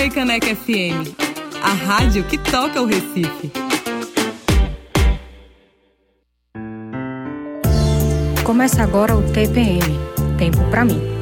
Frei Caneca FM, a rádio que toca o Recife. Começa agora o TPM Tempo para mim.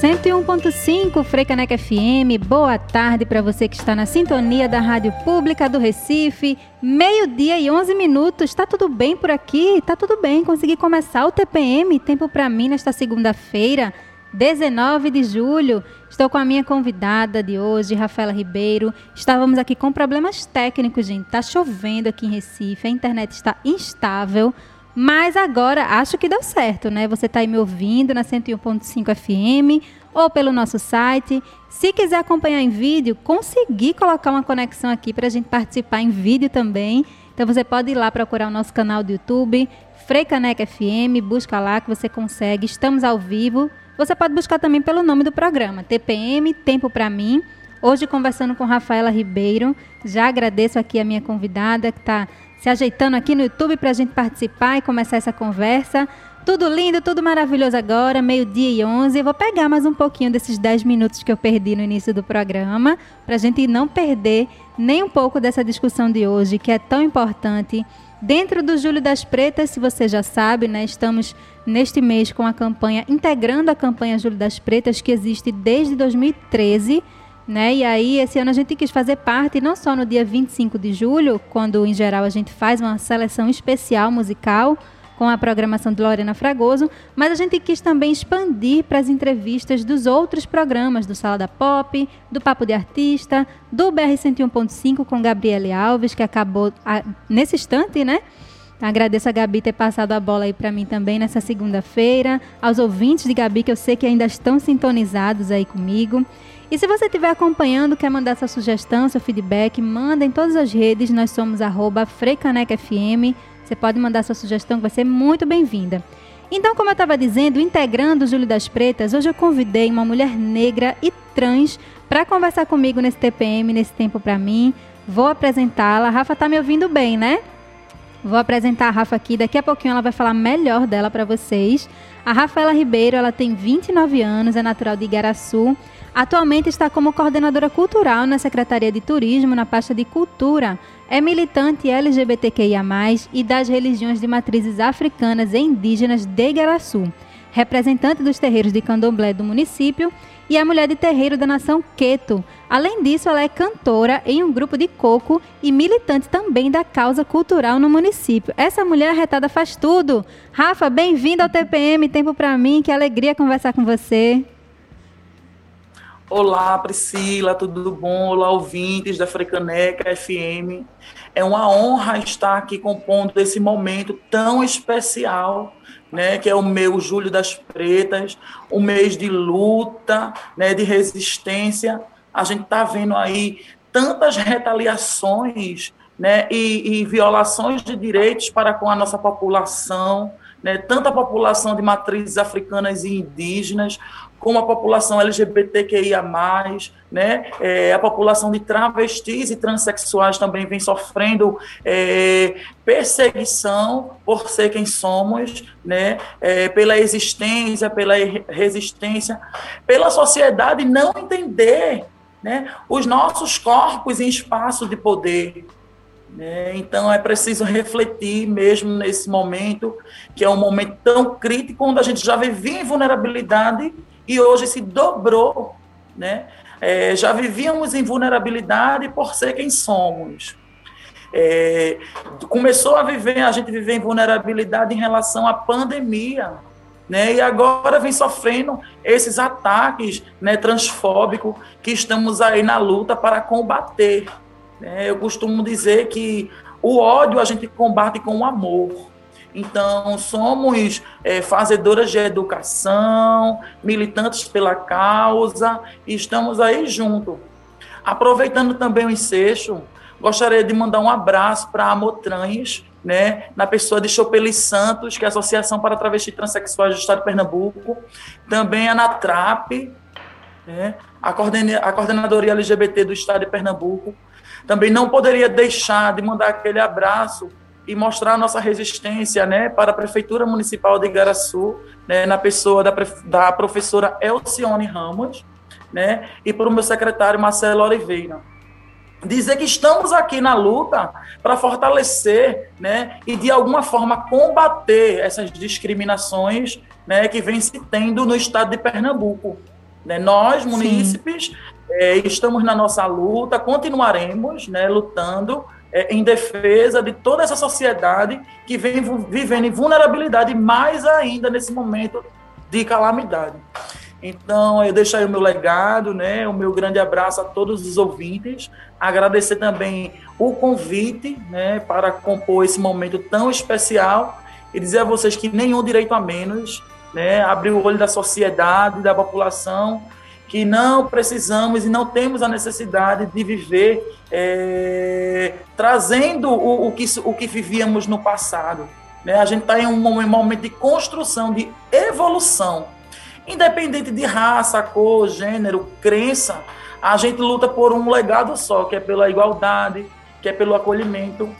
101.5 Freicaneca FM. Boa tarde para você que está na sintonia da Rádio Pública do Recife. Meio-dia e 11 minutos. Tá tudo bem por aqui? Tá tudo bem. Consegui começar o TPM, tempo para mim nesta segunda-feira, 19 de julho. Estou com a minha convidada de hoje, Rafaela Ribeiro. Estávamos aqui com problemas técnicos, gente. Tá chovendo aqui em Recife, a internet está instável. Mas agora acho que deu certo, né? Você está aí me ouvindo na 101.5 FM ou pelo nosso site. Se quiser acompanhar em vídeo, consegui colocar uma conexão aqui para a gente participar em vídeo também. Então você pode ir lá procurar o nosso canal do YouTube, Freicaneca FM, busca lá que você consegue. Estamos ao vivo. Você pode buscar também pelo nome do programa, TPM Tempo para mim. Hoje conversando com Rafaela Ribeiro. Já agradeço aqui a minha convidada que está se ajeitando aqui no YouTube para a gente participar e começar essa conversa. Tudo lindo, tudo maravilhoso agora, meio-dia e 11. Eu vou pegar mais um pouquinho desses 10 minutos que eu perdi no início do programa, para a gente não perder nem um pouco dessa discussão de hoje, que é tão importante. Dentro do Júlio das Pretas, se você já sabe, né, estamos neste mês com a campanha, integrando a campanha Júlio das Pretas, que existe desde 2013 né? E aí, esse ano a gente quis fazer parte, não só no dia 25 de julho, quando em geral a gente faz uma seleção especial musical com a programação de Lorena Fragoso, mas a gente quis também expandir para as entrevistas dos outros programas, do Sala da Pop, do Papo de Artista, do BR 101.5 com Gabriele Alves, que acabou a, nesse instante, né? Agradeço a Gabi ter passado a bola aí para mim também nessa segunda-feira, aos ouvintes de Gabi que eu sei que ainda estão sintonizados aí comigo. E se você estiver acompanhando, quer mandar sua sugestão, seu feedback, manda em todas as redes. Nós somos arroba FreicanecFM. Você pode mandar sua sugestão, que vai ser muito bem-vinda. Então, como eu estava dizendo, integrando o Júlio das Pretas, hoje eu convidei uma mulher negra e trans para conversar comigo nesse TPM, nesse tempo para mim. Vou apresentá-la. Rafa tá me ouvindo bem, né? Vou apresentar a Rafa aqui, daqui a pouquinho ela vai falar melhor dela para vocês. A Rafaela Ribeiro, ela tem 29 anos, é natural de Igaraçu. Atualmente está como coordenadora cultural na Secretaria de Turismo na pasta de Cultura. É militante LGBTQIA+, e das religiões de matrizes africanas e indígenas de Igaraçu. Representante dos terreiros de candomblé do município e a mulher de terreiro da nação Queto. Além disso, ela é cantora em um grupo de coco e militante também da causa cultural no município. Essa mulher arretada faz tudo. Rafa, bem-vinda ao TPM, tempo para mim, que alegria conversar com você. Olá, Priscila, tudo bom? Olá, ouvintes da Frecaneca FM. É uma honra estar aqui compondo esse momento tão especial, né, que é o meu Julho das Pretas, um mês de luta, né, de resistência. A gente está vendo aí tantas retaliações né, e, e violações de direitos para com a nossa população, né, tanto a população de matrizes africanas e indígenas, como a população LGBTQIA+, né, é, a população de travestis e transexuais também vem sofrendo é, perseguição por ser quem somos, né, é, pela existência, pela resistência, pela sociedade não entender né, os nossos corpos em espaço de poder, né? Então é preciso refletir mesmo nesse momento, que é um momento tão crítico, onde a gente já vivia em vulnerabilidade e hoje se dobrou. Né? É, já vivíamos em vulnerabilidade por ser quem somos. É, começou a viver, a gente viver em vulnerabilidade em relação à pandemia, né? E agora vem sofrendo esses ataques, né, transfóbicos que estamos aí na luta para combater. Né? Eu costumo dizer que o ódio a gente combate com o amor. Então, somos é, fazedoras de educação, militantes pela causa, e estamos aí junto. Aproveitando também o ensejo, gostaria de mandar um abraço para a Motrães, né, na pessoa de Chopeli Santos, que é a Associação para Travestis Transsexuais do Estado de Pernambuco, também a NATRAP, né, a, a Coordenadoria LGBT do Estado de Pernambuco, também não poderia deixar de mandar aquele abraço e mostrar a nossa resistência né, para a Prefeitura Municipal de Igaraçu, né, na pessoa da, da professora Elcione Ramos, né, e para o meu secretário Marcelo Oliveira. Dizer que estamos aqui na luta para fortalecer né, e, de alguma forma, combater essas discriminações né, que vem se tendo no estado de Pernambuco. Né? Nós, munícipes, é, estamos na nossa luta, continuaremos né, lutando é, em defesa de toda essa sociedade que vem vivendo em vulnerabilidade, mais ainda nesse momento de calamidade. Então, eu deixo aí o meu legado, né, o meu grande abraço a todos os ouvintes, agradecer também o convite né, para compor esse momento tão especial e dizer a vocês que nenhum direito a menos, né, abrir o olho da sociedade, da população, que não precisamos e não temos a necessidade de viver é, trazendo o, o, que, o que vivíamos no passado. Né? A gente está em um momento de construção, de evolução. Independente de raça, cor, gênero, crença, a gente luta por um legado só, que é pela igualdade, que é pelo acolhimento.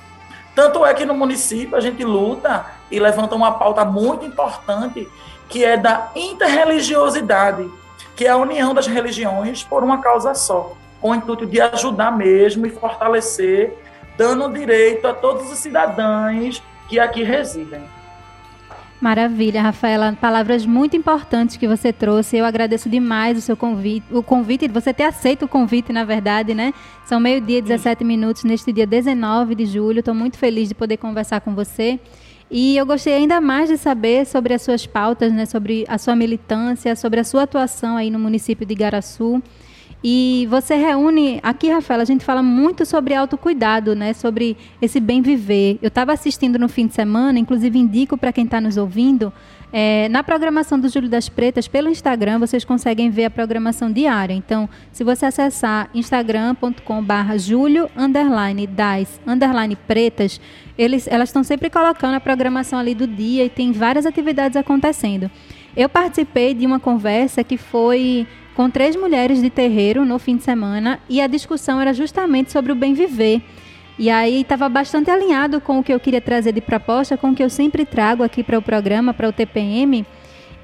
Tanto é que no município a gente luta e levanta uma pauta muito importante, que é da interreligiosidade que é a união das religiões por uma causa só, com o intuito de ajudar mesmo e fortalecer, dando direito a todos os cidadãos que aqui residem. Maravilha, Rafaela. Palavras muito importantes que você trouxe. Eu agradeço demais o seu convite, o convite, você ter aceito o convite, na verdade, né? São meio-dia, 17 minutos, neste dia 19 de julho. Estou muito feliz de poder conversar com você. E eu gostei ainda mais de saber sobre as suas pautas, né, sobre a sua militância, sobre a sua atuação aí no município de Igaraçu. E você reúne, aqui, Rafael, a gente fala muito sobre autocuidado, né? Sobre esse bem viver. Eu estava assistindo no fim de semana, inclusive indico para quem está nos ouvindo, é, na programação do Júlio das Pretas, pelo Instagram, vocês conseguem ver a programação diária. Então, se você acessar instagram.com.br julio underline das underline pretas, eles, elas estão sempre colocando a programação ali do dia e tem várias atividades acontecendo. Eu participei de uma conversa que foi com três mulheres de terreiro no fim de semana e a discussão era justamente sobre o bem viver. E aí estava bastante alinhado com o que eu queria trazer de proposta, com o que eu sempre trago aqui para o programa, para o TPM.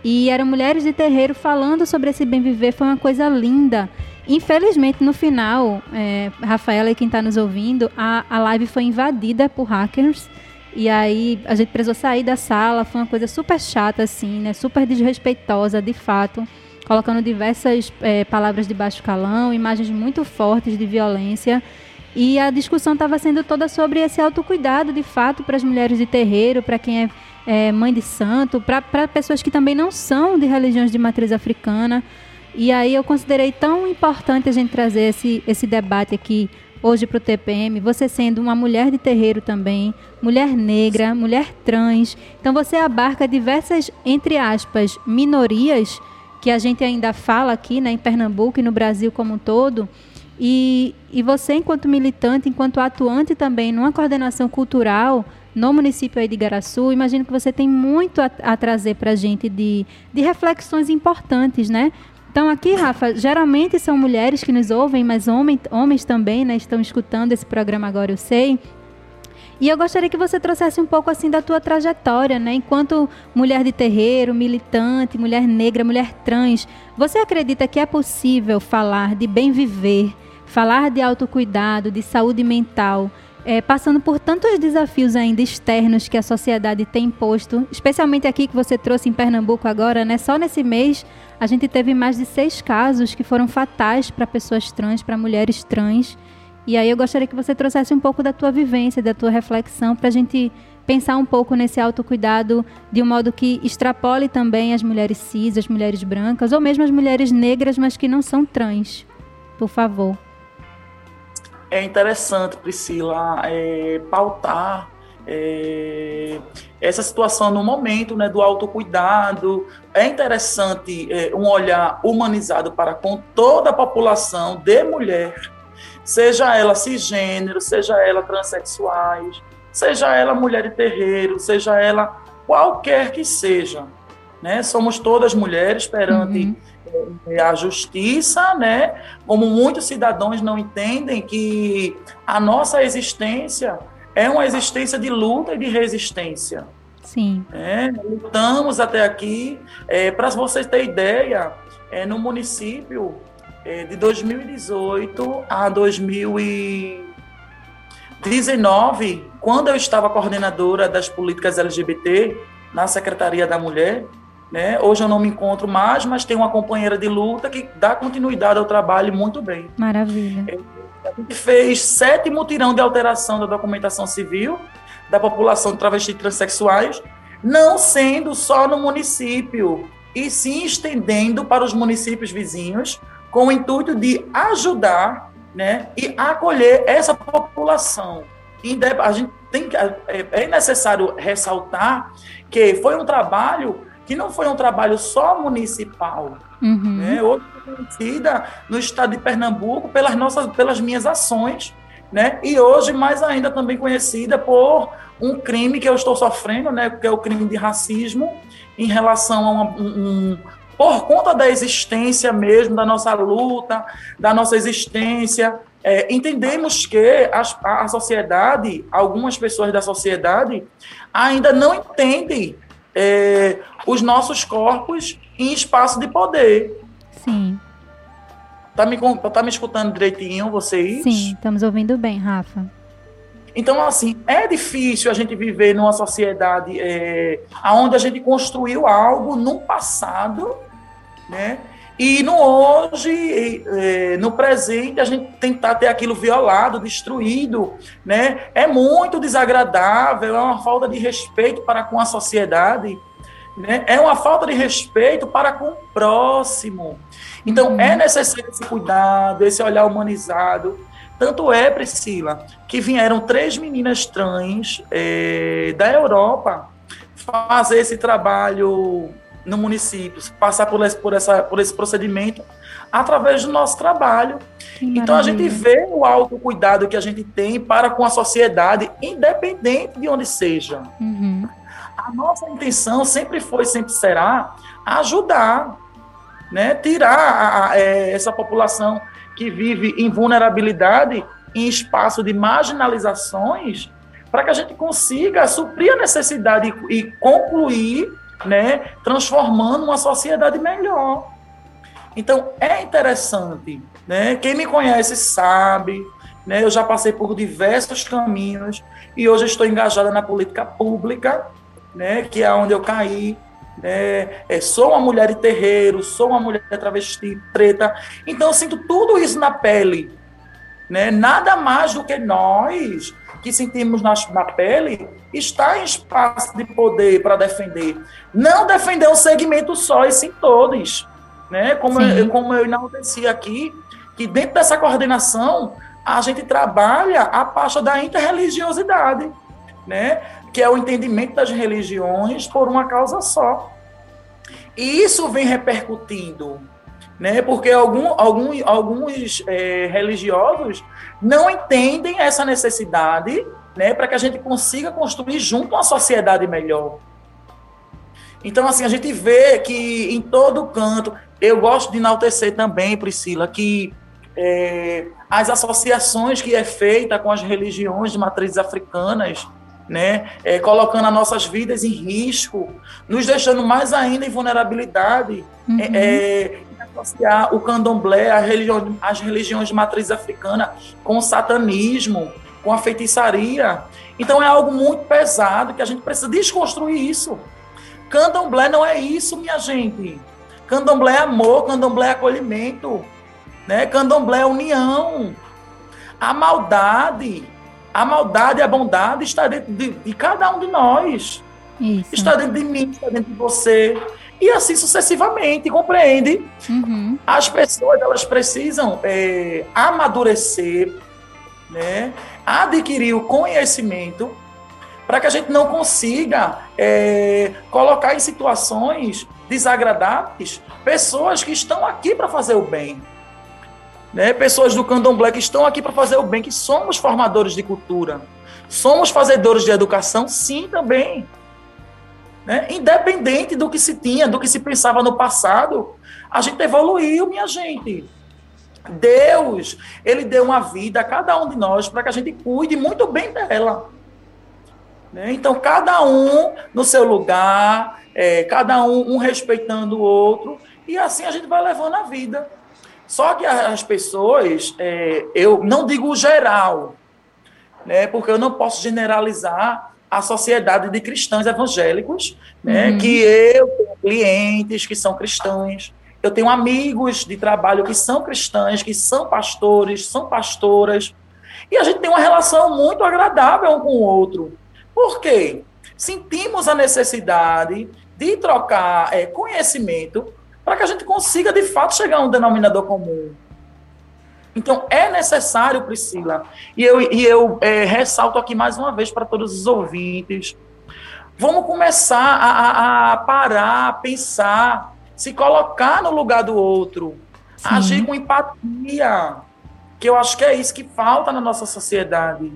E eram mulheres de terreiro falando sobre esse bem viver, foi uma coisa linda. Infelizmente, no final, é, Rafaela e quem está nos ouvindo, a, a live foi invadida por hackers. E aí a gente precisou sair da sala, foi uma coisa super chata, assim, né? Super desrespeitosa, de fato. Colocando diversas é, palavras de baixo calão, imagens muito fortes de violência. E a discussão estava sendo toda sobre esse autocuidado, de fato, para as mulheres de terreiro, para quem é, é, mãe de santo, para pessoas que também não são de religiões de matriz africana. E aí eu considerei tão importante a gente trazer esse, esse debate aqui hoje para o TPM, você sendo uma mulher de terreiro também, mulher negra, mulher trans. Então você abarca diversas, entre aspas, minorias que a gente ainda fala aqui né, em Pernambuco e no Brasil como um todo. E, e você, enquanto militante, enquanto atuante também numa coordenação cultural no município aí de Igaraçu, imagino que você tem muito a, a trazer para a gente de, de reflexões importantes, né? Então aqui, Rafa, geralmente são mulheres que nos ouvem, mas homem, homens também, né, estão escutando esse programa agora, eu sei. E eu gostaria que você trouxesse um pouco assim da tua trajetória, né? Enquanto mulher de terreiro, militante, mulher negra, mulher trans, você acredita que é possível falar de bem viver falar de autocuidado, de saúde mental, é, passando por tantos desafios ainda externos que a sociedade tem imposto, especialmente aqui que você trouxe em Pernambuco agora, né? Só nesse mês a gente teve mais de seis casos que foram fatais para pessoas trans, para mulheres trans. E aí eu gostaria que você trouxesse um pouco da tua vivência, da tua reflexão, para a gente pensar um pouco nesse autocuidado de um modo que extrapole também as mulheres cis, as mulheres brancas, ou mesmo as mulheres negras, mas que não são trans. Por favor é interessante, Priscila, é, pautar é, essa situação no momento né, do autocuidado. É interessante é, um olhar humanizado para com toda a população de mulher, seja ela cisgênero, seja ela transexuais, seja ela mulher de terreiro, seja ela qualquer que seja. Né? Somos todas mulheres perante. Uhum a justiça, né? Como muitos cidadãos não entendem que a nossa existência é uma existência de luta e de resistência. Sim. É, lutamos até aqui. É, Para vocês terem ideia, é, no município é, de 2018 a 2019, quando eu estava coordenadora das políticas LGBT na Secretaria da Mulher, Né? Hoje eu não me encontro mais, mas tenho uma companheira de luta que dá continuidade ao trabalho muito bem. Maravilha. A gente fez sete mutirão de alteração da documentação civil da população de travestis transexuais, não sendo só no município, e sim estendendo para os municípios vizinhos, com o intuito de ajudar né, e acolher essa população. A gente tem, é, é necessário ressaltar que foi um trabalho que não foi um trabalho só municipal. Uhum. Né? Hoje conhecida no estado de Pernambuco pelas nossas, pelas minhas ações, né? E hoje mais ainda também conhecida por um crime que eu estou sofrendo, né? Que é o crime de racismo em relação a uma, um, um por conta da existência mesmo da nossa luta, da nossa existência, é, entendemos que a, a sociedade, algumas pessoas da sociedade, ainda não entendem é, os nossos corpos em espaço de poder. Sim. Tá me, tá me escutando direitinho, vocês? Sim, estamos ouvindo bem, Rafa. Então, assim, é difícil a gente viver numa sociedade é, onde a gente construiu algo no passado, né? E no hoje, é, no presente, a gente tentar ter aquilo violado, destruído, né? É muito desagradável, é uma falta de respeito para com a sociedade, né? É uma falta de respeito para com o próximo. Então, uhum. é necessário esse cuidado, esse olhar humanizado. Tanto é, Priscila, que vieram três meninas trans é, da Europa fazer esse trabalho no município, passar por esse, por, essa, por esse procedimento através do nosso trabalho. Então a gente vê o autocuidado que a gente tem para com a sociedade, independente de onde seja. Uhum. A nossa intenção sempre foi, sempre será, ajudar, né? tirar a, a, é, essa população que vive em vulnerabilidade, em espaço de marginalizações, para que a gente consiga suprir a necessidade e, e concluir né, transformando uma sociedade melhor. Então, é interessante, né? Quem me conhece sabe, né? Eu já passei por diversos caminhos e hoje estou engajada na política pública, né? Que é onde eu caí, né? É, sou uma mulher de terreiro, sou uma mulher travesti, preta. Então, eu sinto tudo isso na pele, né? Nada mais do que nós que sentimos na, na pele está em espaço de poder para defender. Não defender um segmento só, e sim todos. Né? Como, eu, como eu enalteci aqui, que dentro dessa coordenação a gente trabalha a pasta da interreligiosidade, né? que é o entendimento das religiões por uma causa só. E isso vem repercutindo, né? porque algum, algum, alguns é, religiosos não entendem essa necessidade né, para que a gente consiga construir junto uma sociedade melhor. Então, assim, a gente vê que em todo canto, eu gosto de enaltecer também, Priscila, que é, as associações que é feita com as religiões de matrizes africanas, né, é, colocando as nossas vidas em risco, nos deixando mais ainda em vulnerabilidade, uhum. é, é associar o candomblé, a religião, as religiões de matriz africana, com o satanismo, com a feitiçaria. Então é algo muito pesado que a gente precisa desconstruir isso. Candomblé não é isso, minha gente. Candomblé é amor, candomblé é acolhimento, né? Candomblé é união. A maldade, a maldade e a bondade está dentro de, de cada um de nós. Isso. Está dentro de mim, está dentro de você e assim sucessivamente, compreende? Uhum. As pessoas elas precisam é, amadurecer, né? adquirir o conhecimento para que a gente não consiga é, colocar em situações desagradáveis pessoas que estão aqui para fazer o bem. Né? Pessoas do candomblé que estão aqui para fazer o bem, que somos formadores de cultura. Somos fazedores de educação, sim, também. Né? Independente do que se tinha, do que se pensava no passado, a gente evoluiu, minha gente. Deus, ele deu uma vida a cada um de nós para que a gente cuide muito bem dela. Né? Então, cada um no seu lugar, é, cada um, um respeitando o outro, e assim a gente vai levando a vida. Só que as pessoas, é, eu não digo geral, né, porque eu não posso generalizar a sociedade de cristãos evangélicos, né, uhum. que eu tenho clientes que são cristãos, eu tenho amigos de trabalho que são cristãos, que são pastores, são pastoras, e a gente tem uma relação muito agradável um com o outro. Por quê? Sentimos a necessidade de trocar é, conhecimento para que a gente consiga, de fato, chegar a um denominador comum. Então, é necessário, Priscila, e eu, e eu é, ressalto aqui mais uma vez para todos os ouvintes, vamos começar a, a, a parar, pensar, se colocar no lugar do outro, Sim. agir com empatia, que eu acho que é isso que falta na nossa sociedade.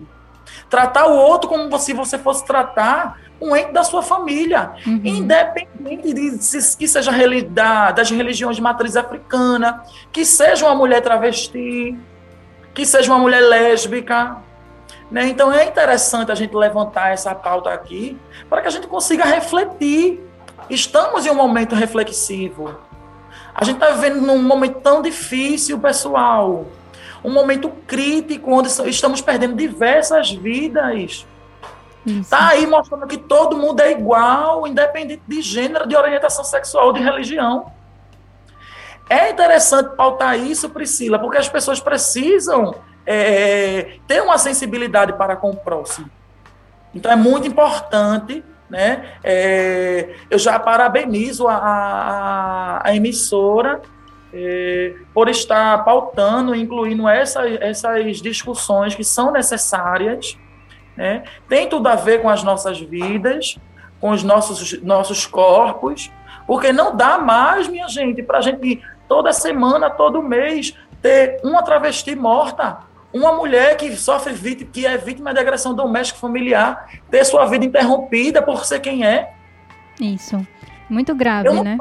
Tratar o outro como se você fosse tratar um ente da sua família, uhum. independente de se, que seja da, das religiões de matriz africana, que seja uma mulher travesti, que seja uma mulher lésbica. Né? Então é interessante a gente levantar essa pauta aqui para que a gente consiga refletir. Estamos em um momento reflexivo. A gente está vivendo num momento tão difícil, pessoal. Um momento crítico, onde estamos perdendo diversas vidas Está aí mostrando que todo mundo é igual, independente de gênero, de orientação sexual, de religião. É interessante pautar isso, Priscila, porque as pessoas precisam é, ter uma sensibilidade para com o próximo. Então é muito importante, né? É, eu já parabenizo a, a, a emissora é, por estar pautando, incluindo essa, essas discussões que são necessárias né? Tem tudo a ver com as nossas vidas, com os nossos, nossos corpos, porque não dá mais, minha gente, para a gente toda semana, todo mês, ter uma travesti morta, uma mulher que sofre vítima, que é vítima de agressão doméstica familiar, ter sua vida interrompida por ser quem é. Isso. Muito grave, Eu né?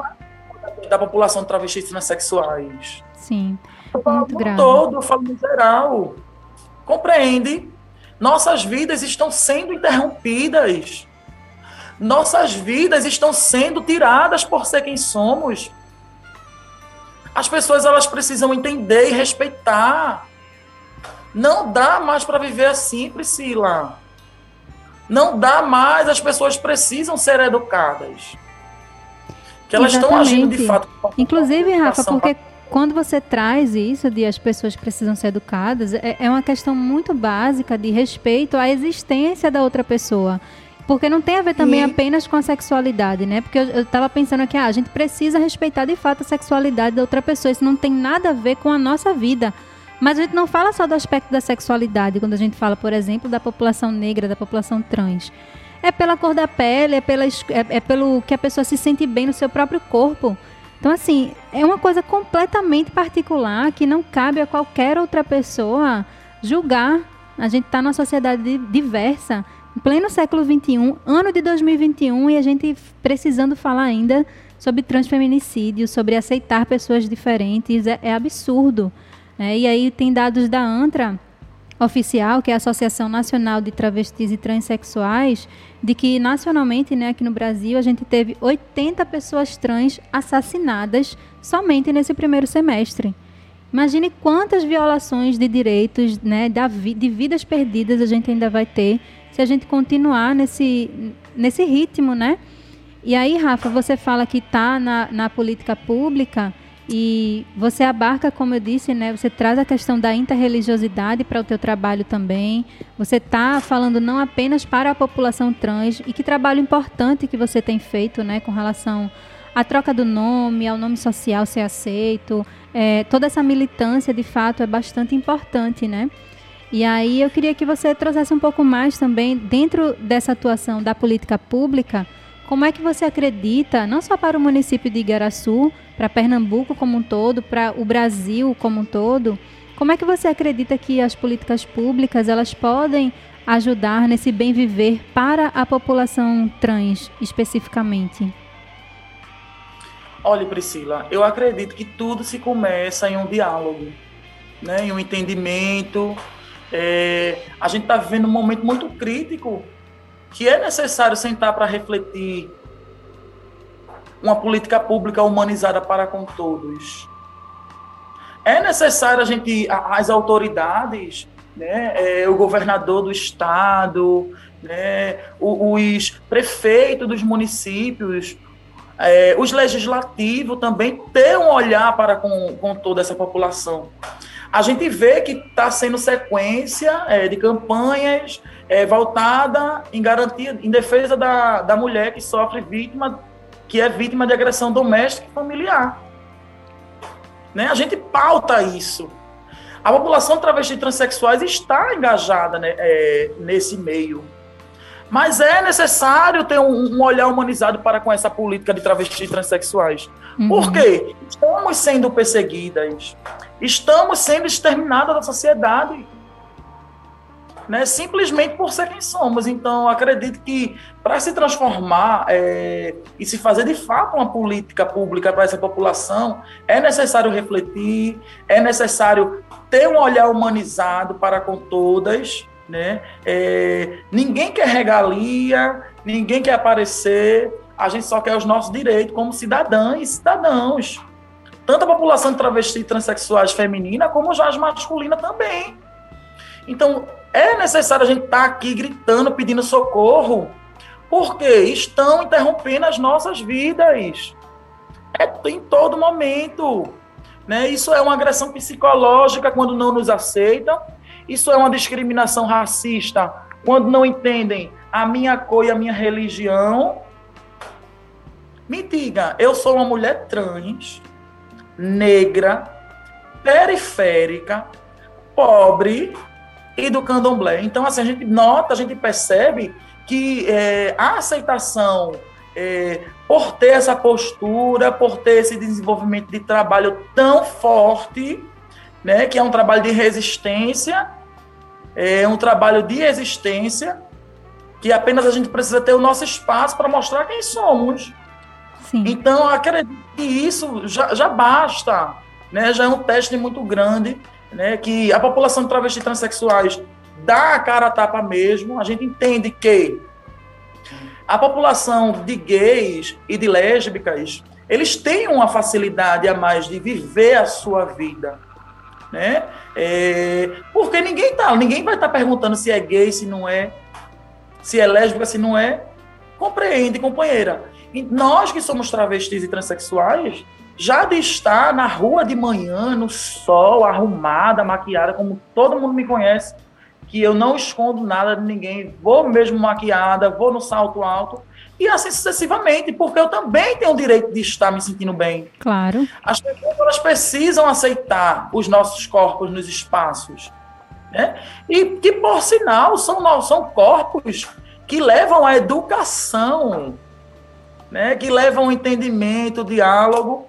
Da população de travestis transexuais. Sim. Muito grave. todo, eu falo no geral. Compreende? Nossas vidas estão sendo interrompidas. Nossas vidas estão sendo tiradas por ser quem somos. As pessoas elas precisam entender e respeitar. Não dá mais para viver assim, Priscila. Não dá mais, as pessoas precisam ser educadas. Que elas Exatamente. estão agindo de fato. Inclusive, Rafa, porque quando você traz isso de as pessoas precisam ser educadas, é, é uma questão muito básica de respeito à existência da outra pessoa. Porque não tem a ver também apenas com a sexualidade, né? Porque eu, estava pensando aqui, ah, a gente precisa respeitar de fato a sexualidade da outra pessoa. Isso não tem nada a ver com a nossa vida. Mas a gente não fala só do aspecto da sexualidade, quando a gente fala, por exemplo, da população negra, da população trans. É pela cor da pele, é, pela, é, é pelo que a pessoa se sente bem no seu próprio corpo. Então, assim, é uma coisa completamente particular que não cabe a qualquer outra pessoa julgar. A gente está numa sociedade diversa, em pleno século XXI, ano de 2021, e a gente precisando falar ainda sobre transfeminicídio, sobre aceitar pessoas diferentes, é, é absurdo. É, e aí tem dados da ANTRA oficial, que é a Associação Nacional de Travestis e Transsexuais, de que nacionalmente, né, aqui no Brasil, a gente teve 80 pessoas trans assassinadas somente nesse primeiro semestre. Imagine quantas violações de direitos, né, de vidas perdidas a gente ainda vai ter se a gente continuar nesse, nesse ritmo, né? E aí, Rafa, você fala que está na, na política pública e você abarca, como eu disse, né? Você traz a questão da interreligiosidade para o teu trabalho também. Você está falando não apenas para a população trans e que trabalho importante que você tem feito, né? Com relação à troca do nome, ao nome social ser aceito. É, toda essa militância, de fato, é bastante importante, né? E aí eu queria que você trouxesse um pouco mais também dentro dessa atuação da política pública como é que você acredita, não só para o município de Igaraçu, para Pernambuco como um todo, para o Brasil como um todo, como é que você acredita que as políticas públicas elas podem ajudar nesse bem viver para a população trans especificamente? Olha, Priscila, eu acredito que tudo se começa em um diálogo, né? em um entendimento. É, a gente está vivendo um momento muito crítico que é necessário sentar para refletir uma política pública humanizada para com todos. É necessário a gente, as autoridades, né, é, o governador do estado, né, os prefeitos dos municípios, é, os legislativos também ter um olhar para com, com toda essa população. A gente vê que está sendo sequência é, de campanhas é, voltada em garantia, em defesa da, da mulher que sofre vítima, que é vítima de agressão doméstica e familiar. Né? A gente pauta isso. A população travesti transexuais está engajada né, é, nesse meio. Mas é necessário ter um, um, olhar humanizado para com essa política de travestis transexuais. Uhum. Por quê? Estamos sendo perseguidas, estamos sendo exterminadas da sociedade. Né, simplesmente por ser quem somos. Então, acredito que para se transformar é, e se fazer de fato uma política pública para essa população, é necessário refletir, é necessário ter um olhar humanizado para com todas, né? É, ninguém quer regalia, ninguém quer aparecer, a gente só quer os nossos direitos como cidadãs e cidadãos. Tanto a população travesti transexuais feminina, como já as masculina também. Então, é necessário a gente estar tá aqui gritando, pedindo socorro, porque estão interrompendo as nossas vidas. É em todo momento. Né? Isso é uma agressão psicológica quando não nos aceitam isso é uma discriminação racista quando não entendem a minha cor e a minha religião. Me diga, eu sou uma mulher trans, negra, periférica, pobre e do candomblé. Então, assim, a gente nota, a gente percebe que é, a aceitação é, por ter essa postura, por ter esse desenvolvimento de trabalho tão forte, né, que é um trabalho de resistência, é um trabalho de existência que apenas a gente precisa ter o nosso espaço para mostrar quem somos. Sim. Então, acredito que isso já, já basta, né? já é um teste muito grande, né? que a população de travestis transexuais dá a cara a tapa mesmo, a gente entende que a população de gays e de lésbicas, eles têm uma facilidade a mais de viver a sua vida, né? É, porque ninguém tá, ninguém vai estar tá perguntando se é gay, se não é, se é lésbica, se não é. Compreende, companheira. E nós que somos travestis e transexuais, já de estar na rua de manhã, no sol, arrumada, maquiada, como todo mundo me conhece, que eu não escondo nada de ninguém, vou mesmo maquiada, vou no salto alto, e assim sucessivamente, porque eu também tenho o direito de estar me sentindo bem. Claro. As pessoas elas precisam aceitar os nossos corpos nos espaços. Né? E que, por sinal, são, são corpos que levam à educação, né? que levam ao entendimento, diálogo,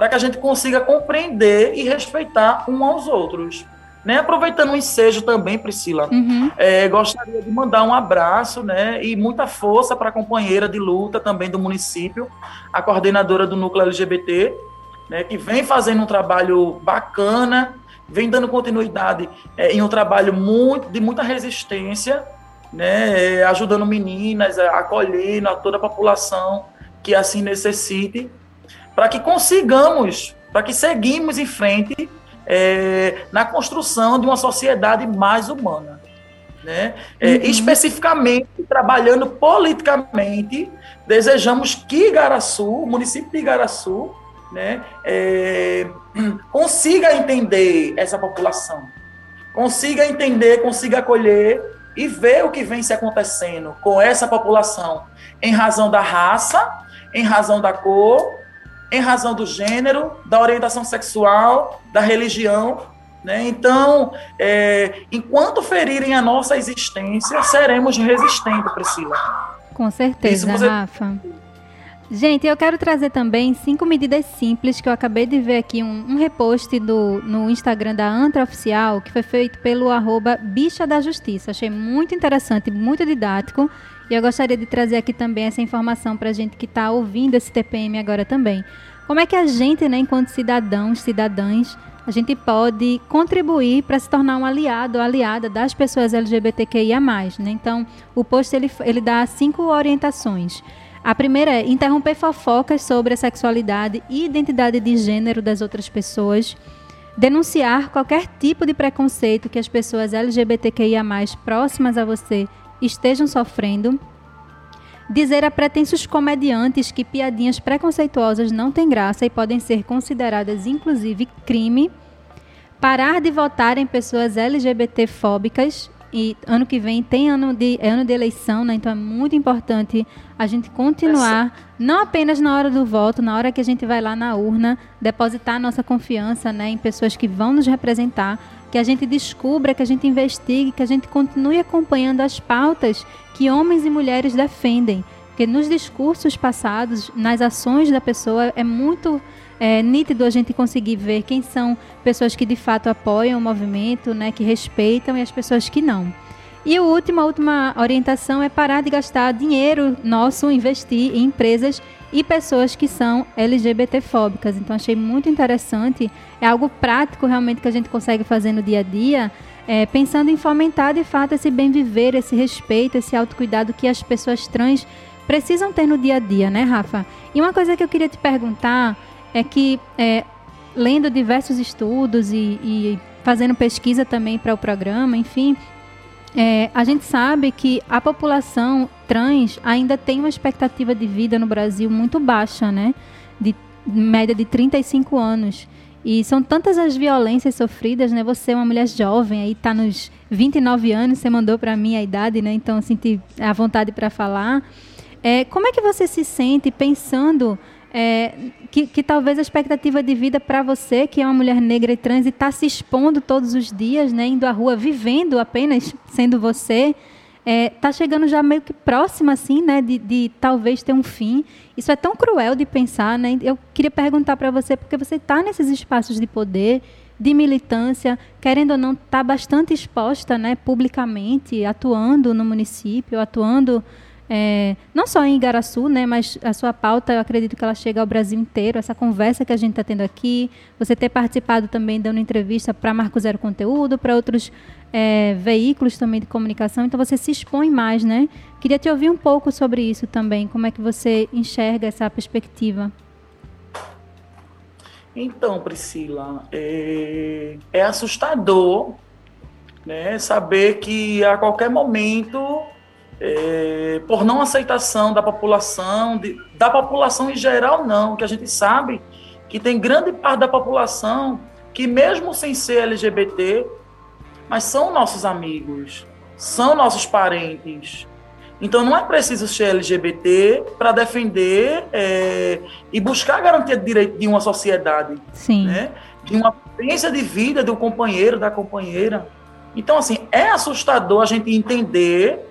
para que a gente consiga compreender e respeitar um aos outros. Né? Aproveitando o ensejo também, Priscila, uhum. é, gostaria de mandar um abraço né, e muita força para a companheira de luta também do município, a coordenadora do Núcleo LGBT, né, que vem fazendo um trabalho bacana, vem dando continuidade é, em um trabalho muito, de muita resistência, né, é, ajudando meninas, acolhendo a toda a população que assim necessite, para que consigamos, para que seguimos em frente é, na construção de uma sociedade mais humana. Né? É, uhum. Especificamente, trabalhando politicamente, desejamos que Igaraçu, o município de Igaraçu, né, é, consiga entender essa população, consiga entender, consiga acolher e ver o que vem se acontecendo com essa população, em razão da raça, em razão da cor, em razão do gênero, da orientação sexual, da religião. Né? Então, é, enquanto ferirem a nossa existência, seremos resistentes, Priscila. Com certeza, você... Rafa. Gente, eu quero trazer também cinco medidas simples que eu acabei de ver aqui, um, um repost do, no Instagram da Antra Oficial, que foi feito pelo arroba Bicha da Justiça. Achei muito interessante, muito didático. E eu gostaria de trazer aqui também essa informação para a gente que está ouvindo esse TPM agora também. Como é que a gente, né, enquanto cidadãos, cidadãs, a gente pode contribuir para se tornar um aliado ou aliada das pessoas LGBTQIA+. Né? Então, o post ele, ele dá cinco orientações. A primeira é interromper fofocas sobre a sexualidade e identidade de gênero das outras pessoas. Denunciar qualquer tipo de preconceito que as pessoas LGBTQIA+, próximas a você estejam sofrendo, dizer a pretensos comediantes que piadinhas preconceituosas não têm graça e podem ser consideradas inclusive crime, parar de votar em pessoas LGBT-fóbicas e ano que vem tem ano de, é ano de eleição, né? Então é muito importante a gente continuar, não apenas na hora do voto, na hora que a gente vai lá na urna, depositar nossa confiança né, em pessoas que vão nos representar, que a gente descubra, que a gente investigue, que a gente continue acompanhando as pautas que homens e mulheres defendem. Porque nos discursos passados, nas ações da pessoa, é muito é, nítido a gente conseguir ver quem são pessoas que de fato apoiam o movimento, né, que respeitam e as pessoas que não. E o último, a última orientação é parar de gastar dinheiro nosso, investir em empresas e pessoas que são LGBTfóbicas. Então achei muito interessante, é algo prático realmente que a gente consegue fazer no dia a dia, é, pensando em fomentar de fato esse bem viver, esse respeito, esse autocuidado que as pessoas trans precisam ter no dia a dia, né, Rafa? E uma coisa que eu queria te perguntar é que, é, lendo diversos estudos e, e fazendo pesquisa também para o programa, enfim, é, a gente sabe que a população trans ainda tem uma expectativa de vida no Brasil muito baixa, né? De média de 35 anos. E são tantas as violências sofridas, né? Você é uma mulher jovem, aí está nos 29 anos, você mandou para mim a idade, né? Então, senti a vontade para falar. É, como é que você se sente pensando é, que, que, talvez a expectativa de vida para você, que é uma mulher negra e trans e está se expondo todos os dias, né, indo à rua, vivendo apenas sendo você, está é, tá chegando já meio que próxima, assim, né, de, de, talvez ter um fim. Isso é tão cruel de pensar, né? Eu queria perguntar para você, porque você está nesses espaços de poder, de militância, querendo ou não, está bastante exposta, né, publicamente, atuando no município, atuando é, não só em Igaraçu, né, mas a sua pauta, eu acredito que ela chega ao Brasil inteiro. Essa conversa que a gente está tendo aqui, você ter participado também dando entrevista para Marco Zero Conteúdo, para outros é, veículos também de comunicação, então você se expõe mais, né? Queria te ouvir um pouco sobre isso também, como é que você enxerga essa perspectiva? Então, Priscila, é, é assustador né, saber que a qualquer momento é, por não aceitação da população, de, da população em geral não, que a gente sabe que tem grande parte da população que mesmo sem ser LGBT, mas são nossos amigos, são nossos parentes. Então não é preciso ser LGBT para defender é, e buscar a garantia de direito de uma sociedade, Sim. Né? de uma potência de vida do companheiro, da companheira. Então, assim, é assustador a gente entender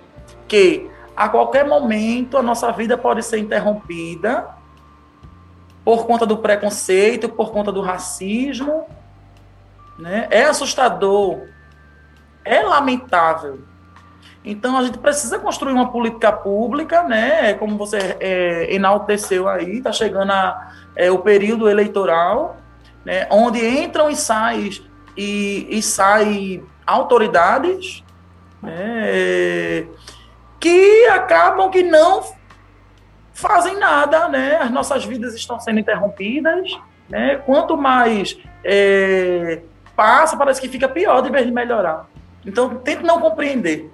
que a qualquer momento a nossa vida pode ser interrompida por conta do preconceito, por conta do racismo. Né? É assustador, é lamentável. Então a gente precisa construir uma política pública, né? Como você é, enalteceu aí, está chegando a, é, o período eleitoral, né? onde entram e saem e, e saem autoridades, né? Que acabam que não fazem nada, né? As nossas vidas estão sendo interrompidas, né? Quanto mais é, passa, parece que fica pior de vez de melhorar. Então, tente não compreender.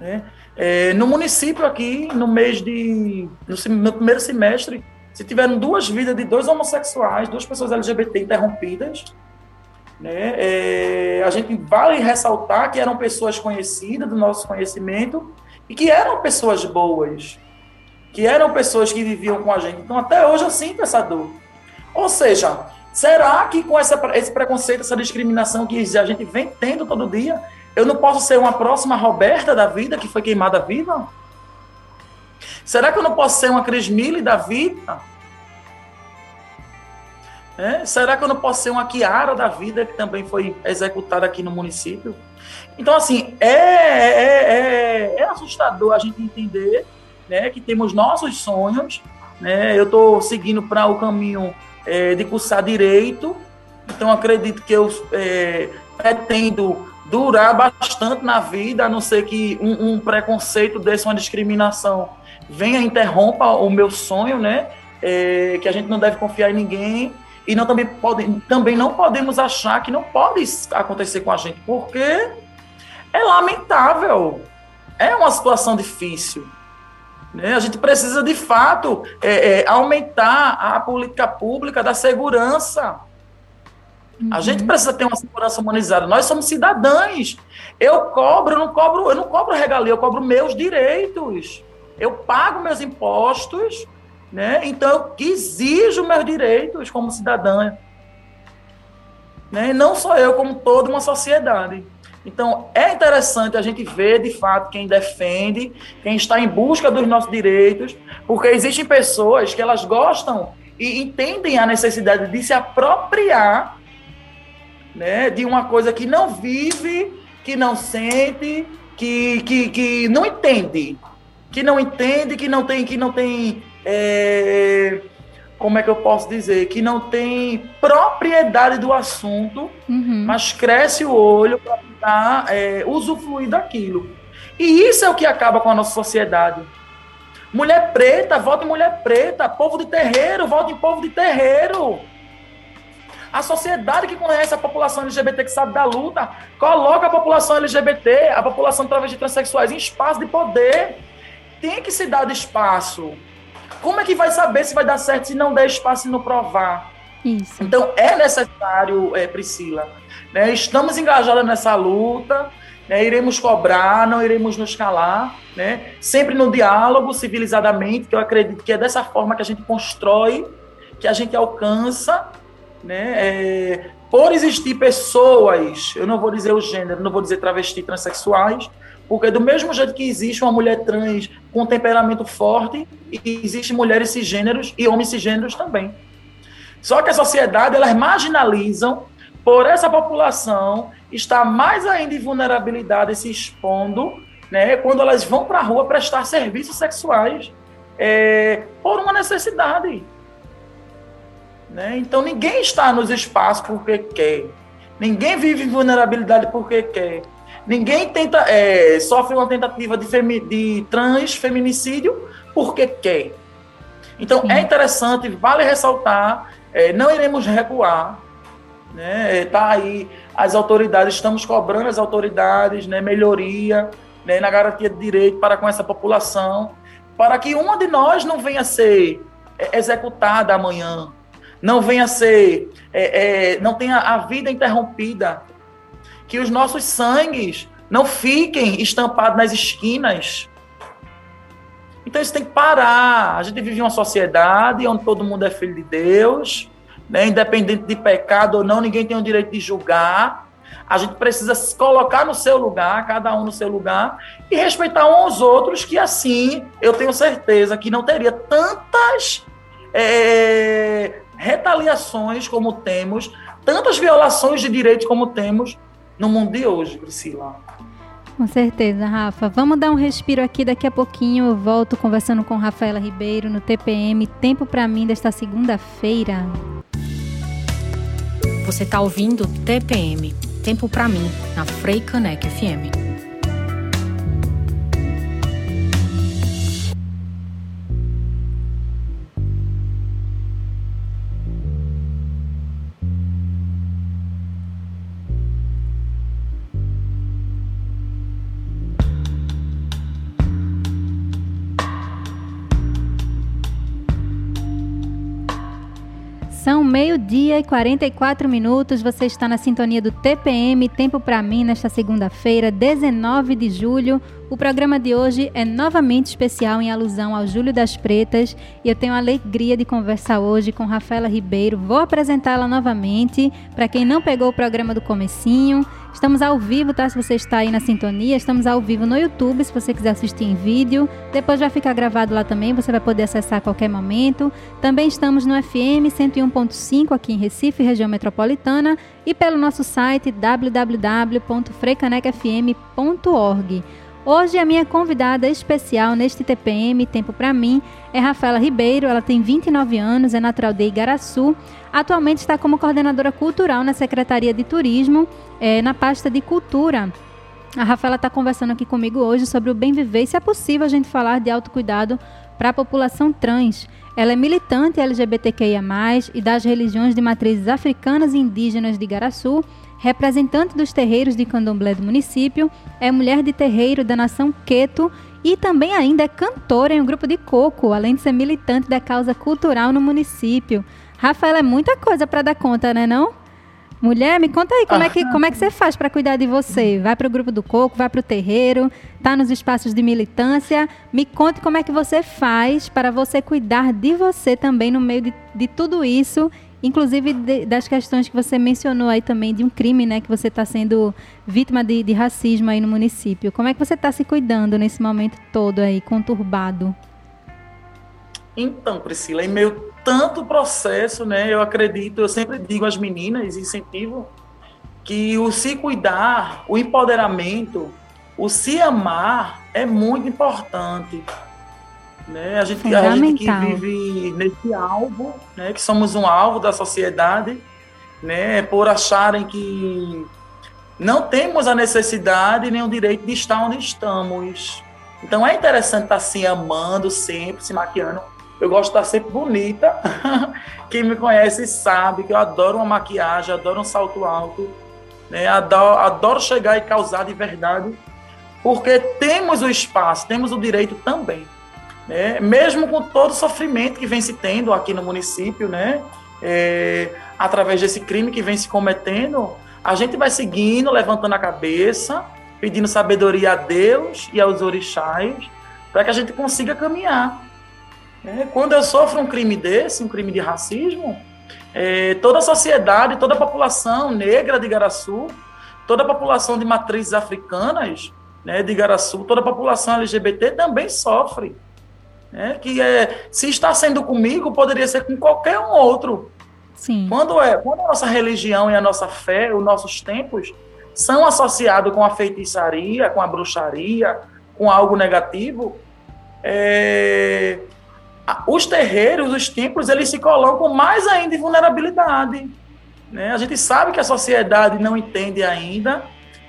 Né? É, no município aqui, no mês de... No, no primeiro semestre, se tiveram duas vidas de dois homossexuais, duas pessoas LGBT interrompidas, né? É, a gente vale ressaltar que eram pessoas conhecidas do nosso conhecimento e que eram pessoas boas, que eram pessoas que viviam com a gente. Então, até hoje eu sinto essa dor. Ou seja, será que com essa, esse preconceito, essa discriminação que a gente vem tendo todo dia, eu não posso ser uma próxima Roberta da vida que foi queimada viva? Será que eu não posso ser uma Cris Mille da vida? É? Será que eu não posso ser uma Kiara da vida que também foi executada aqui no município? Então, assim, é, é, é, é assustador a gente entender né, que temos nossos sonhos. Né? Eu estou seguindo para o caminho é, de cursar direito, então acredito que eu é, pretendo durar bastante na vida, a não ser que um, um preconceito desse, uma discriminação, venha interrompa o meu sonho, né? É, que a gente não deve confiar em ninguém e não também, pode, também não podemos achar que não pode acontecer com a gente, porque é lamentável. É uma situação difícil. Né? A gente precisa, de fato, é, é, aumentar a política pública da segurança. Uhum. A gente precisa ter uma segurança humanizada. Nós somos cidadãos. Eu cobro, eu não cobro, eu não cobro regalia, eu cobro meus direitos. Eu pago meus impostos, né? Então eu exijo meus direitos como cidadã. Né? Não só eu, como toda uma sociedade. Então, é interessante a gente ver, de fato, quem defende, quem está em busca dos nossos direitos, porque existem pessoas que elas gostam e entendem a necessidade de se apropriar né, de uma coisa que não vive, que não sente, que, que, que não entende, que não entende, que não tem, que não tem é, como é que eu posso dizer, que não tem propriedade do assunto, uhum. mas cresce o olho para tentar é, usufruir daquilo. E isso é o que acaba com a nossa sociedade. Mulher preta, vota em mulher preta. Povo de terreiro, vota em povo de terreiro. A sociedade que conhece a população LGBT, que sabe da luta, coloca a população LGBT, a população travesti transexuais em espaço de poder. Tem que se dar espaço. Como é que vai saber se vai dar certo se não der espaço e não provar? Isso. Então é necessário, é, Priscila. Né? Estamos engajados nessa luta, né? iremos cobrar, não iremos nos calar, né? sempre no diálogo, civilizadamente, que eu acredito que é dessa forma que a gente constrói, que a gente alcança, né? É, por existir pessoas, eu não vou dizer o gênero, não vou dizer travesti, transexuais, porque do mesmo jeito que existe uma mulher trans com temperamento forte, existem mulheres cisgêneros e homens cisgêneros também. Só que a sociedade, elas marginalizam por essa população estar mais ainda em vulnerabilidade, se expondo, né, quando elas vão para a rua prestar serviços sexuais é, por uma necessidade. Né? Então ninguém está nos espaços porque quer. Ninguém vive em vulnerabilidade porque quer. Ninguém tenta, é, sofre uma tentativa de, femi de transfeminicídio porque quer. Então Sim. é interessante, vale ressaltar, é, não iremos recuar. Né? É, tá aí as autoridades, estamos cobrando as autoridades, né, melhoria né, na garantia de direito para com essa população, para que uma de nós não venha ser é, executada amanhã, não venha ser, é, é, não tenha a vida interrompida que os nossos sangues não fiquem estampados nas esquinas. Então isso tem que parar. A gente vive em uma sociedade onde todo mundo é filho de Deus, né? independente de pecado ou não, ninguém tem o direito de julgar. A gente precisa se colocar no seu lugar, cada um no seu lugar, e respeitar uns aos outros, que assim eu tenho certeza que não teria tantas é, retaliações como temos, tantas violações de direitos como temos no mundo de hoje, Priscila. Com certeza, Rafa. Vamos dar um respiro aqui. Daqui a pouquinho eu volto conversando com Rafaela Ribeiro no TPM Tempo para mim desta segunda-feira. Você está ouvindo TPM Tempo para mim na Frei FM. São meio-dia e 44 minutos. Você está na sintonia do TPM Tempo para mim nesta segunda-feira, 19 de julho. O programa de hoje é novamente especial em alusão ao Júlio das Pretas e eu tenho a alegria de conversar hoje com Rafaela Ribeiro. Vou apresentá-la novamente para quem não pegou o programa do comecinho. Estamos ao vivo, tá? Se você está aí na sintonia, estamos ao vivo no YouTube, se você quiser assistir em vídeo. Depois vai ficar gravado lá também, você vai poder acessar a qualquer momento. Também estamos no FM 101.5 aqui em Recife, região metropolitana, e pelo nosso site www.frecanecfm.org. Hoje a minha convidada especial neste TPM Tempo para mim é Rafaela Ribeiro. Ela tem 29 anos, é natural de Igaraçu. Atualmente está como coordenadora cultural na Secretaria de Turismo, é, na pasta de Cultura. A Rafaela está conversando aqui comigo hoje sobre o bem viver e se é possível a gente falar de autocuidado para a população trans. Ela é militante LGBTQIA+, e das religiões de matrizes africanas e indígenas de Igaraçu representante dos terreiros de candomblé do município, é mulher de terreiro da nação Queto e também ainda é cantora em um grupo de coco, além de ser militante da causa cultural no município. Rafaela, é muita coisa para dar conta, né não? Mulher, me conta aí como é que, como é que você faz para cuidar de você? Vai para o grupo do coco, vai para o terreiro, tá nos espaços de militância. Me conte como é que você faz para você cuidar de você também no meio de, de tudo isso, inclusive de, das questões que você mencionou aí também de um crime, né, que você está sendo vítima de, de racismo aí no município. Como é que você está se cuidando nesse momento todo aí conturbado? Então, Priscila, em meio tanto processo, né? Eu acredito, eu sempre digo às meninas, incentivo, que o se cuidar, o empoderamento, o se amar é muito importante. Né? A, gente, a gente que vive nesse alvo, né? que somos um alvo da sociedade, né? por acharem que não temos a necessidade nem o direito de estar onde estamos. Então é interessante estar se amando sempre, se maquiando, eu gosto de estar sempre bonita. Quem me conhece sabe que eu adoro uma maquiagem, adoro um salto alto, né? adoro, adoro chegar e causar de verdade, porque temos o espaço, temos o direito também. Né? Mesmo com todo o sofrimento que vem se tendo aqui no município, né? É, através desse crime que vem se cometendo, a gente vai seguindo, levantando a cabeça, pedindo sabedoria a Deus e aos orixás, para que a gente consiga caminhar. É, quando eu sofro um crime desse, um crime de racismo, é, toda a sociedade, toda a população negra de Igaraçu, toda a população de matrizes africanas né, de Igaraçu, toda a população LGBT também sofre. Né, que é, se está sendo comigo, poderia ser com qualquer um outro. Sim. Quando, é, quando a nossa religião e a nossa fé, os nossos tempos, são associados com a feitiçaria, com a bruxaria, com algo negativo, é, os terreiros, os templos, eles se colocam mais ainda em vulnerabilidade. Né? A gente sabe que a sociedade não entende ainda.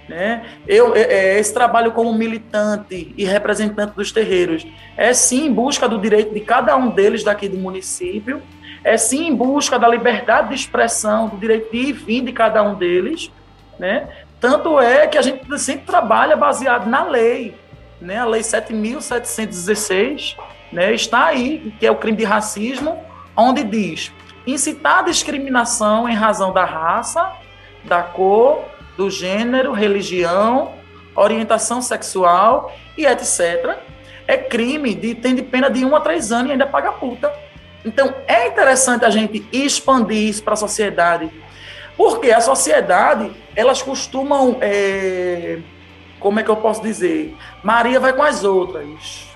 Né? Eu, é, é, esse trabalho como militante e representante dos terreiros é sim em busca do direito de cada um deles daqui do município, é sim em busca da liberdade de expressão, do direito de ir e vir de cada um deles. Né? Tanto é que a gente sempre trabalha baseado na lei, né? a Lei 7.716 né, está aí, que é o crime de racismo, onde diz incitar discriminação em razão da raça, da cor, do gênero, religião, orientação sexual e etc. É crime de tem de pena de um a três anos e ainda paga puta. Então é interessante a gente expandir isso para a sociedade, porque a sociedade elas costumam, é, como é que eu posso dizer, Maria vai com as outras,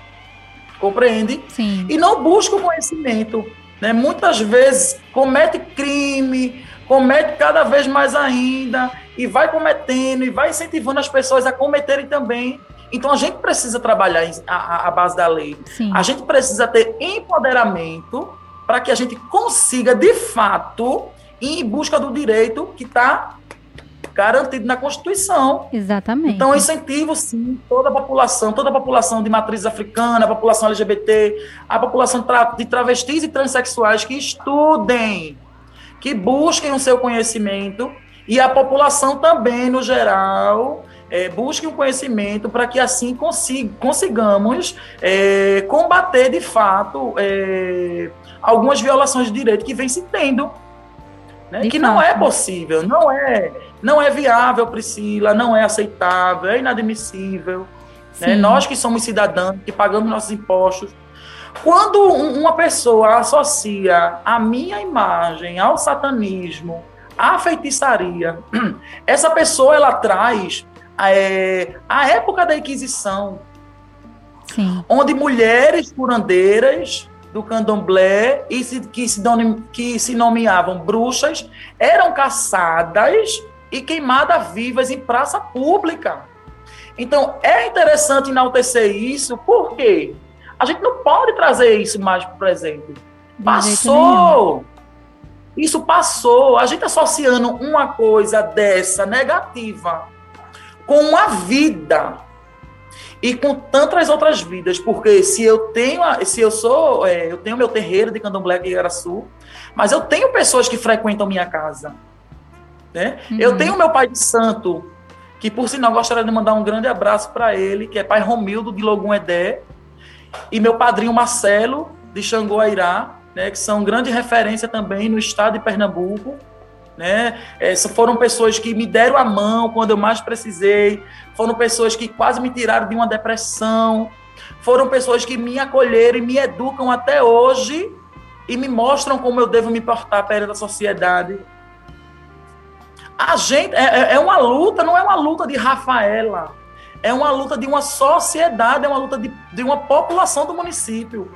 compreende? Sim. E não busca o conhecimento. Né? Muitas vezes comete crime, comete cada vez mais ainda, e vai cometendo, e vai incentivando as pessoas a cometerem também. Então a gente precisa trabalhar a, a base da lei. Sim. A gente precisa ter empoderamento para que a gente consiga, de fato, ir em busca do direito que está garantido na Constituição. Exatamente. Então, eu incentivo, sim, toda a população, toda a população de matriz africana, a população LGBT, a população de travestis e transexuais que estudem, que busquem o seu conhecimento e a população também, no geral, é, busque um conhecimento para que assim consiga, consigamos é, combater de fato é, algumas violações de direito que vem se tendo né? que não é possível, não é, não é viável, Priscila, não é aceitável, é inadmissível. Né? Nós que somos cidadãos, que pagamos nossos impostos, quando uma pessoa associa a minha imagem ao satanismo, à feitiçaria, essa pessoa ela traz é, a época da Inquisição, Sim. onde mulheres curandeiras do candomblé e se, que, se, que se nomeavam bruxas eram caçadas e queimadas vivas em praça pública. Então, é interessante enaltecer isso, porque a gente não pode trazer isso mais para o presente. Passou! Isso passou. A gente associando uma coisa dessa negativa com uma vida e com tantas outras vidas, porque se eu tenho, se eu sou, é, eu tenho meu terreiro de Candomblé em Igaraçu, mas eu tenho pessoas que frequentam minha casa, né? Uhum. Eu tenho meu pai de santo que por sinal gostaria de mandar um grande abraço para ele, que é pai Romildo de Logum Edé, e meu padrinho Marcelo de Xangoairá, né, que são grande referência também no estado de Pernambuco. Né? Essas foram pessoas que me deram a mão quando eu mais precisei, foram pessoas que quase me tiraram de uma depressão, foram pessoas que me acolheram e me educam até hoje e me mostram como eu devo me portar perante da sociedade. A gente é, é, é uma luta, não é uma luta de Rafaela, é uma luta de uma sociedade, é uma luta de, de uma população do município.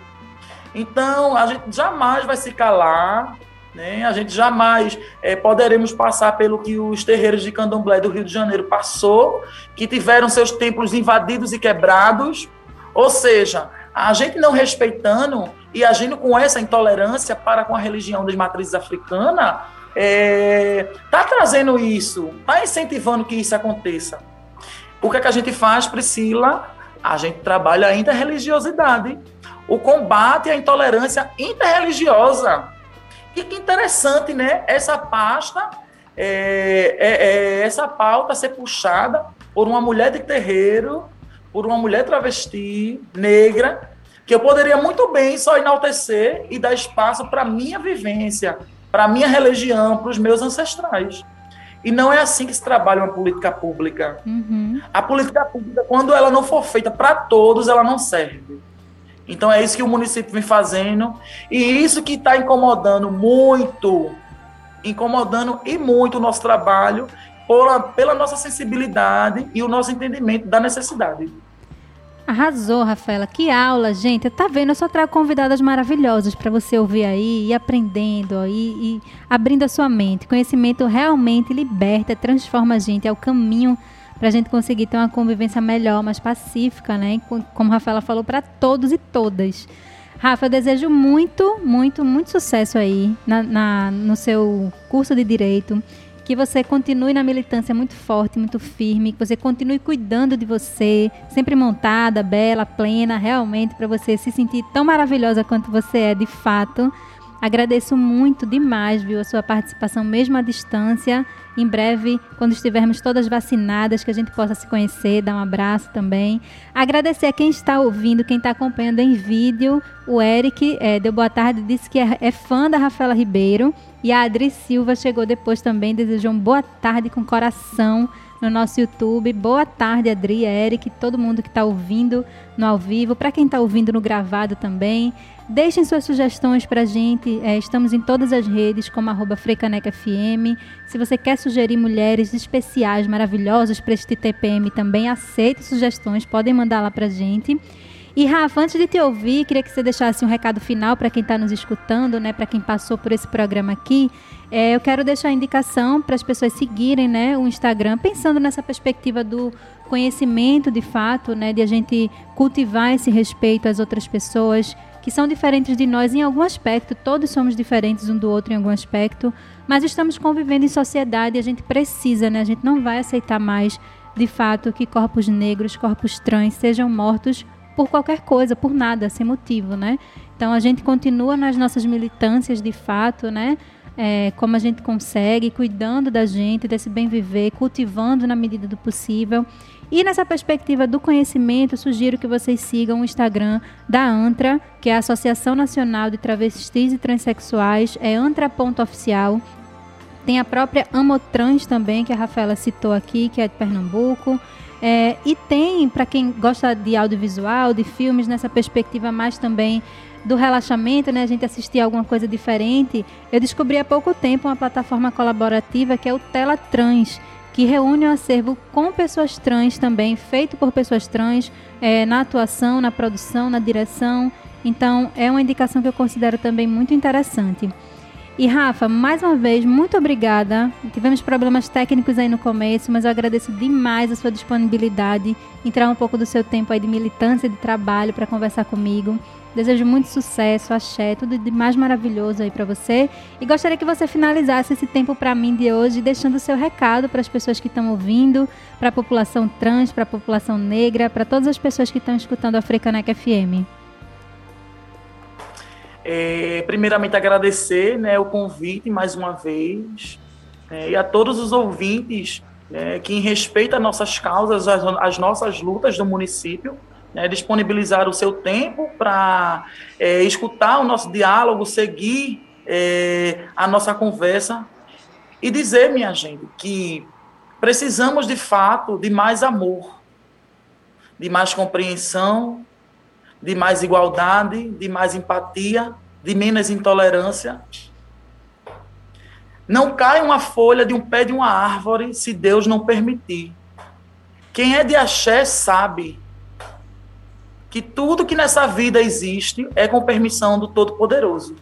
Então, a gente jamais vai se calar, né? a gente jamais é, poderemos passar pelo que os terreiros de candomblé do Rio de Janeiro passou, que tiveram seus templos invadidos e quebrados. Ou seja, a gente não respeitando e agindo com essa intolerância para com a religião das matrizes africanas, é, tá trazendo isso, está incentivando que isso aconteça. O que, é que a gente faz, Priscila? A gente trabalha a interreligiosidade o combate à intolerância interreligiosa. E que interessante, né? Essa pasta, é, é, é, essa pauta ser puxada por uma mulher de terreiro, por uma mulher travesti, negra, que eu poderia muito bem só enaltecer e dar espaço para minha vivência, para minha religião, para os meus ancestrais. E não é assim que se trabalha uma política pública. Uhum. A política pública, quando ela não for feita para todos, ela não serve. Então é isso que o município vem fazendo e isso que está incomodando muito, incomodando e muito o nosso trabalho pela, pela nossa sensibilidade e o nosso entendimento da necessidade. Arrasou, Rafaela. Que aula, gente. Tá vendo? Eu só trago convidadas maravilhosas para você ouvir aí, e aprendendo aí, e abrindo a sua mente. Conhecimento realmente liberta, transforma a gente, é o caminho para a gente conseguir ter uma convivência melhor, mais pacífica, né? Como a Rafaela falou, para todos e todas. Rafa, eu desejo muito, muito, muito sucesso aí na, na, no seu curso de Direito. Que você continue na militância muito forte, muito firme, que você continue cuidando de você, sempre montada, bela, plena, realmente, para você se sentir tão maravilhosa quanto você é de fato. Agradeço muito demais, viu, a sua participação, mesmo à distância. Em breve, quando estivermos todas vacinadas, que a gente possa se conhecer, dar um abraço também. Agradecer a quem está ouvindo, quem está acompanhando em vídeo. O Eric é, deu boa tarde, disse que é, é fã da Rafaela Ribeiro. E a Adri Silva chegou depois também, desejou um boa tarde com coração no nosso YouTube. Boa tarde, Adri, Eric, todo mundo que está ouvindo no ao vivo, para quem está ouvindo no gravado também. Deixem suas sugestões para a gente. É, estamos em todas as redes, como arroba. Se você quer sugerir mulheres especiais, maravilhosas para este TPM também, aceite sugestões, podem mandar lá para a gente. E Rafa, antes de te ouvir, queria que você deixasse um recado final para quem está nos escutando, né, para quem passou por esse programa aqui. É, eu quero deixar a indicação para as pessoas seguirem né, o Instagram, pensando nessa perspectiva do conhecimento de fato, né, de a gente cultivar esse respeito às outras pessoas que são diferentes de nós em algum aspecto, todos somos diferentes um do outro em algum aspecto, mas estamos convivendo em sociedade e a gente precisa, né? A gente não vai aceitar mais, de fato, que corpos negros, corpos trans sejam mortos por qualquer coisa, por nada, sem motivo, né? Então a gente continua nas nossas militâncias de fato, né? É, como a gente consegue, cuidando da gente, desse bem viver, cultivando na medida do possível. E nessa perspectiva do conhecimento, sugiro que vocês sigam o Instagram da ANTRA, que é a Associação Nacional de Travestis e Transsexuais, é antra.oficial. Tem a própria Amotrans também, que a Rafaela citou aqui, que é de Pernambuco. É, e tem, para quem gosta de audiovisual, de filmes, nessa perspectiva mais também do relaxamento, né, a gente assistir alguma coisa diferente, eu descobri há pouco tempo uma plataforma colaborativa que é o Tela Trans, que reúne um acervo com pessoas trans também, feito por pessoas trans, é, na atuação, na produção, na direção. Então, é uma indicação que eu considero também muito interessante. E Rafa, mais uma vez, muito obrigada. Tivemos problemas técnicos aí no começo, mas eu agradeço demais a sua disponibilidade, entrar um pouco do seu tempo aí de militância, de trabalho para conversar comigo. Desejo muito sucesso, axé, tudo de mais maravilhoso aí para você. E gostaria que você finalizasse esse tempo para mim de hoje, deixando o seu recado para as pessoas que estão ouvindo, para a população trans, para a população negra, para todas as pessoas que estão escutando a Frecanec FM. É, primeiramente agradecer né, o convite mais uma vez é, e a todos os ouvintes é, que respeita nossas causas, as, as nossas lutas do município, né, disponibilizar o seu tempo para é, escutar o nosso diálogo, seguir é, a nossa conversa e dizer, minha gente, que precisamos de fato de mais amor, de mais compreensão, de mais igualdade, de mais empatia, de menos intolerância. Não cai uma folha de um pé de uma árvore se Deus não permitir. Quem é de axé sabe que tudo que nessa vida existe é com permissão do Todo-Poderoso.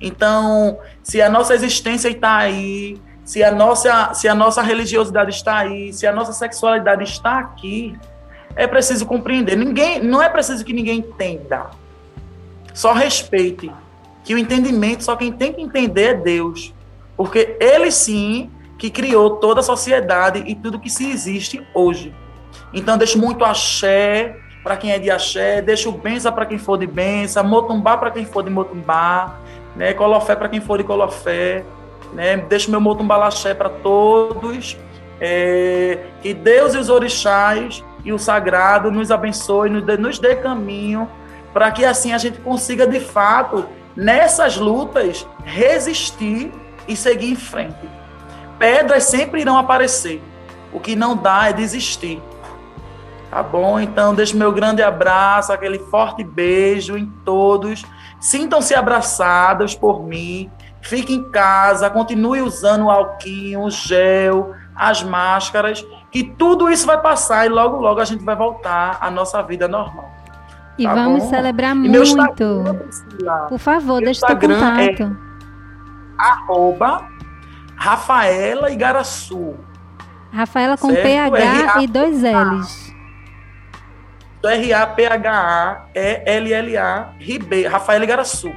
Então, se a nossa existência está aí, se a, nossa, se a nossa religiosidade está aí, se a nossa sexualidade está aqui, é preciso compreender. Ninguém, não é preciso que ninguém entenda. Só respeite. Que o entendimento, só quem tem que entender é Deus. Porque Ele sim que criou toda a sociedade e tudo que se existe hoje. Então, deixo muito axé, para quem é de axé, deixa o bença para quem for de bença, motumbá para quem for de motumbá, né, colofé para quem for de colofé, né, deixo meu motumbá laxé para todos, é, que Deus e os orixás e o sagrado nos abençoe, nos dê, nos dê caminho, para que assim a gente consiga de fato, nessas lutas, resistir e seguir em frente. Pedras sempre irão aparecer, o que não dá é desistir. Tá bom? Então, deixo meu grande abraço, aquele forte beijo em todos. Sintam-se abraçados por mim. Fique em casa, continue usando o alquinho, o gel, as máscaras, que tudo isso vai passar e logo, logo a gente vai voltar à nossa vida normal. E tá vamos bom? celebrar e muito. Por favor, deixe seu contato. É arroba Rafaela Igaraçu. Rafaela com certo? PH e dois L's. R-A-P-H-A-E-L-L-A, Ribeiro, Rafael Igaraçu.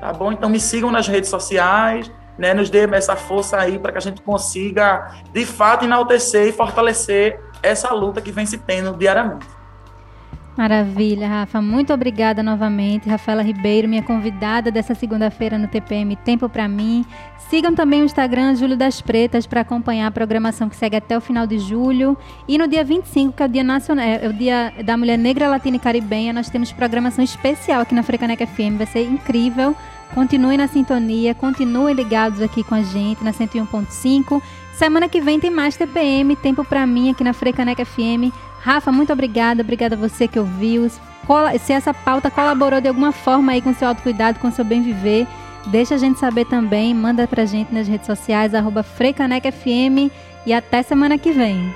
Tá bom? Então me sigam nas redes sociais, né? Nos dê essa força aí para que a gente consiga, de fato, enaltecer e fortalecer essa luta que vem se tendo diariamente. Maravilha, Rafa. Muito obrigada novamente. Rafaela Ribeiro, minha convidada dessa segunda-feira no TPM Tempo para mim. Sigam também o Instagram Júlio das Pretas para acompanhar a programação que segue até o final de julho. E no dia 25, que é o Dia Nacional, é o Dia da Mulher Negra, Latina e Caribenha, nós temos programação especial aqui na Frecaneca FM. Vai ser incrível. Continuem na sintonia, continuem ligados aqui com a gente na 101.5. Semana que vem tem mais TPM, Tempo para mim aqui na Frecaneca FM. Rafa, muito obrigada. Obrigada a você que ouviu. Se essa pauta colaborou de alguma forma aí com seu autocuidado, com seu bem viver, deixa a gente saber também. Manda pra gente nas redes sociais, arroba. E até semana que vem.